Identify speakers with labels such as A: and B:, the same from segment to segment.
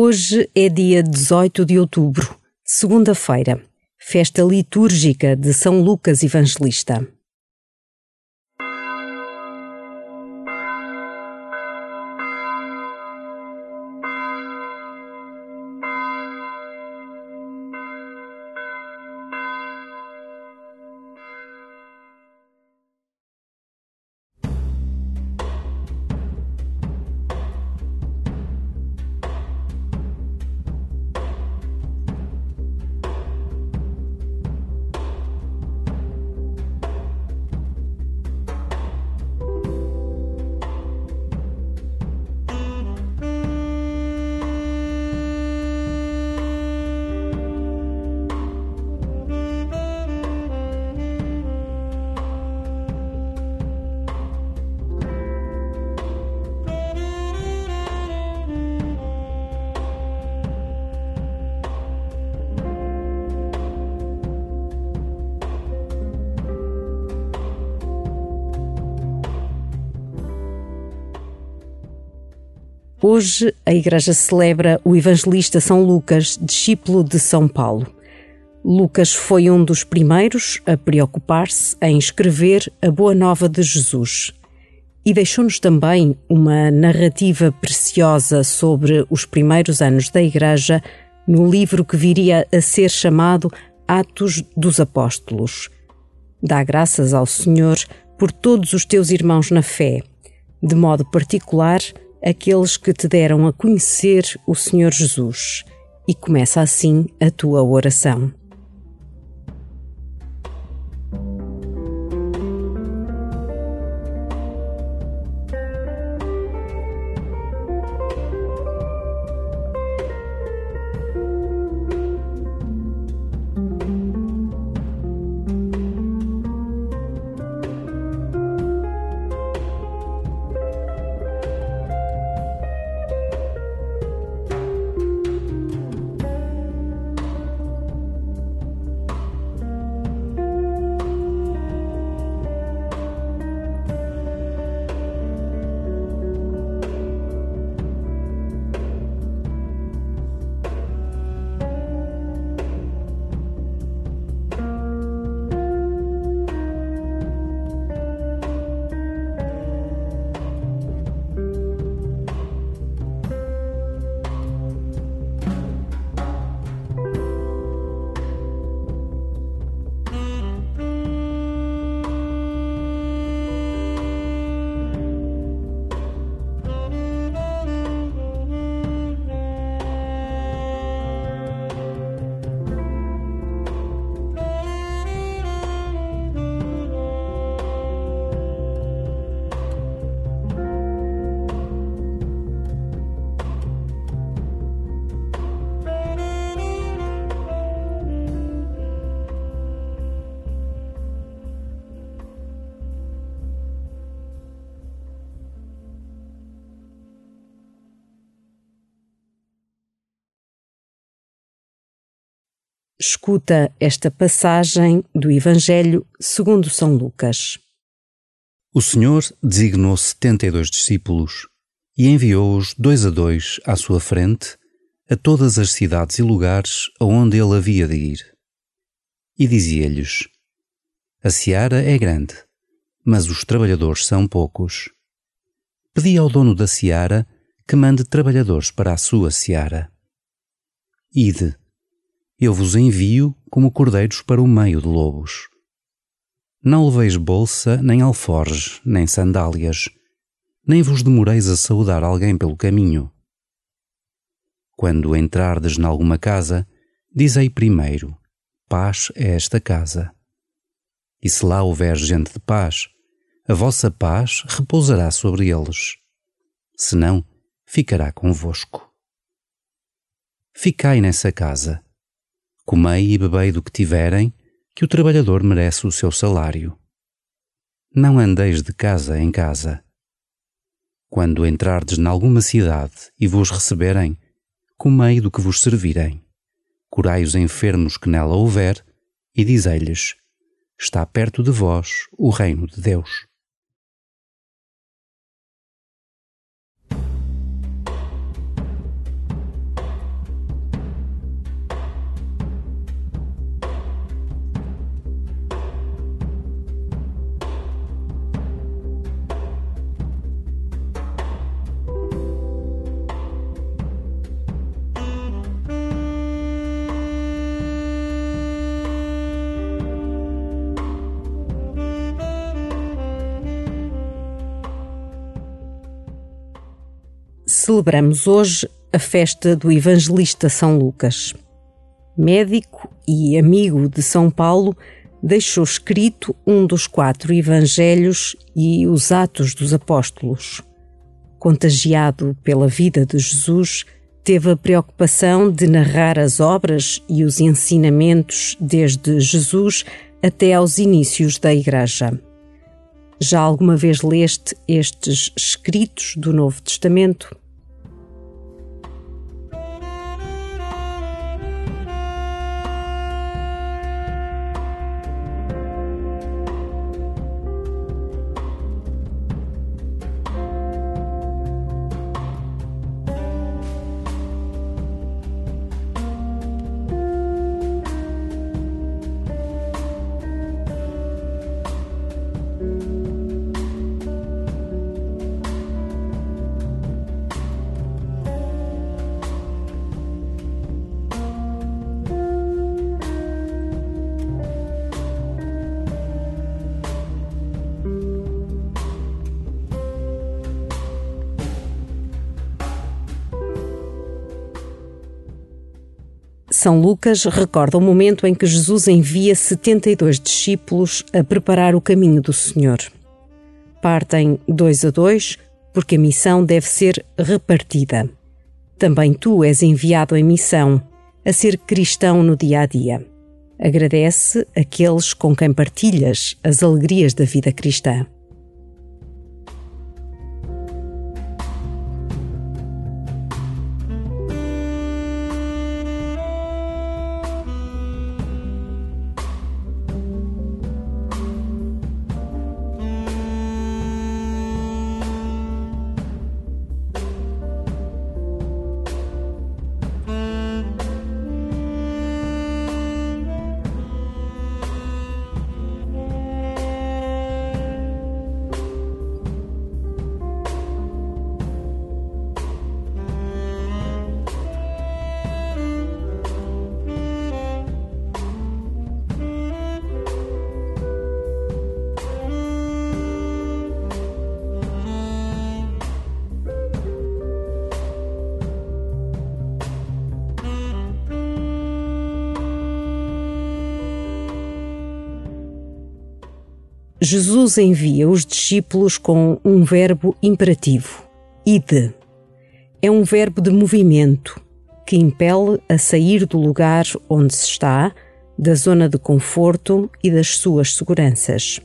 A: Hoje é dia 18 de outubro, segunda-feira, festa litúrgica de São Lucas Evangelista. Hoje a Igreja celebra o evangelista São Lucas, discípulo de São Paulo. Lucas foi um dos primeiros a preocupar-se em escrever a Boa Nova de Jesus e deixou-nos também uma narrativa preciosa sobre os primeiros anos da Igreja no livro que viria a ser chamado Atos dos Apóstolos. Dá graças ao Senhor por todos os teus irmãos na fé, de modo particular aqueles que te deram a conhecer o Senhor Jesus. E começa assim a tua oração. Escuta esta passagem do Evangelho segundo São Lucas.
B: O Senhor designou setenta e dois discípulos e enviou-os dois a dois à sua frente a todas as cidades e lugares aonde ele havia de ir. E dizia-lhes: A seara é grande, mas os trabalhadores são poucos. Pedi ao dono da seara que mande trabalhadores para a sua seara. Ide eu vos envio como cordeiros para o meio de lobos. Não leveis bolsa, nem alforge, nem sandálias, nem vos demoreis a saudar alguém pelo caminho. Quando entrardes nalguma casa, dizei primeiro: Paz é esta casa. E se lá houver gente de paz, a vossa paz repousará sobre eles. Senão, ficará convosco. Ficai nessa casa Comei e bebei do que tiverem, que o trabalhador merece o seu salário. Não andeis de casa em casa. Quando entrardes nalguma cidade e vos receberem, comei do que vos servirem. Curai os enfermos que nela houver, e dizei-lhes: Está perto de vós o reino de Deus.
A: Celebramos hoje a festa do evangelista São Lucas. Médico e amigo de São Paulo, deixou escrito um dos quatro evangelhos e os Atos dos Apóstolos. Contagiado pela vida de Jesus, teve a preocupação de narrar as obras e os ensinamentos desde Jesus até aos inícios da Igreja. Já alguma vez leste estes escritos do Novo Testamento? São Lucas recorda o momento em que Jesus envia 72 discípulos a preparar o caminho do Senhor. Partem dois a dois, porque a missão deve ser repartida. Também tu és enviado em missão, a ser cristão no dia a dia. Agradece aqueles com quem partilhas as alegrias da vida cristã. Jesus envia os discípulos com um verbo imperativo, ide. É um verbo de movimento que impele a sair do lugar onde se está, da zona de conforto e das suas seguranças.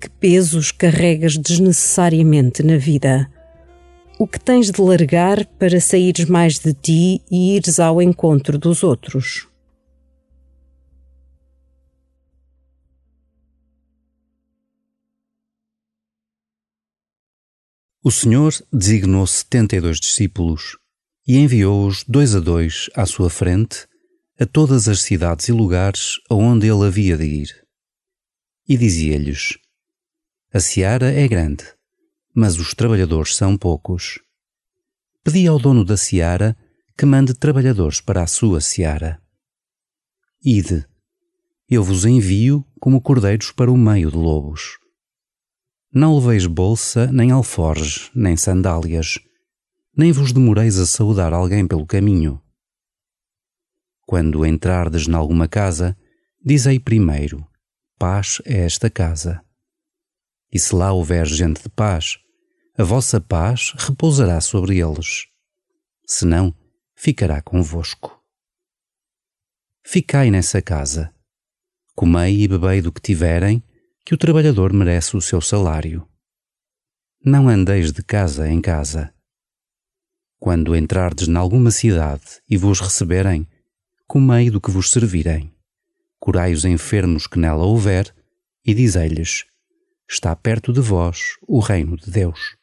A: Que pesos carregas desnecessariamente na vida? O que tens de largar para saíres mais de ti e ires ao encontro dos outros?
B: O Senhor designou setenta e dois discípulos e enviou-os dois a dois à sua frente a todas as cidades e lugares aonde ele havia de ir. E dizia-lhes: A seara é grande, mas os trabalhadores são poucos. Pedi ao dono da seara que mande trabalhadores para a sua seara. Ide, eu vos envio como cordeiros para o meio de lobos. Não leveis bolsa, nem alforge, nem sandálias, nem vos demoreis a saudar alguém pelo caminho. Quando entrardes nalguma casa, dizei primeiro: Paz é esta casa. E se lá houver gente de paz, a vossa paz repousará sobre eles. Se não, ficará convosco. Ficai nessa casa, comei e bebei do que tiverem, que o trabalhador merece o seu salário. Não andeis de casa em casa. Quando entrardes nalguma cidade e vos receberem, comei do que vos servirem. Curai os enfermos que nela houver, e dizei-lhes: Está perto de vós o reino de Deus.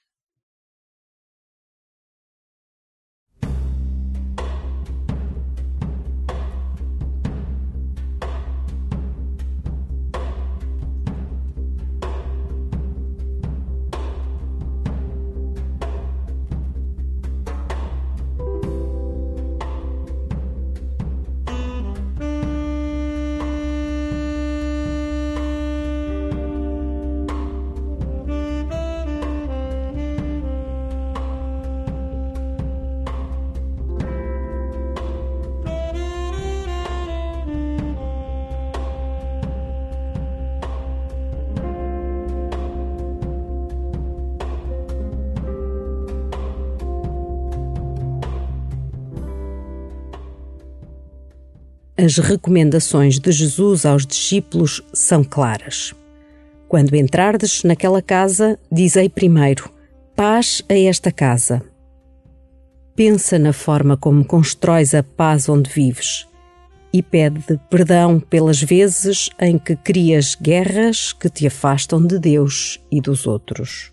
A: As recomendações de Jesus aos discípulos são claras. Quando entrardes naquela casa, dizei primeiro: paz a esta casa. Pensa na forma como constróis a paz onde vives e pede perdão pelas vezes em que crias guerras que te afastam de Deus e dos outros.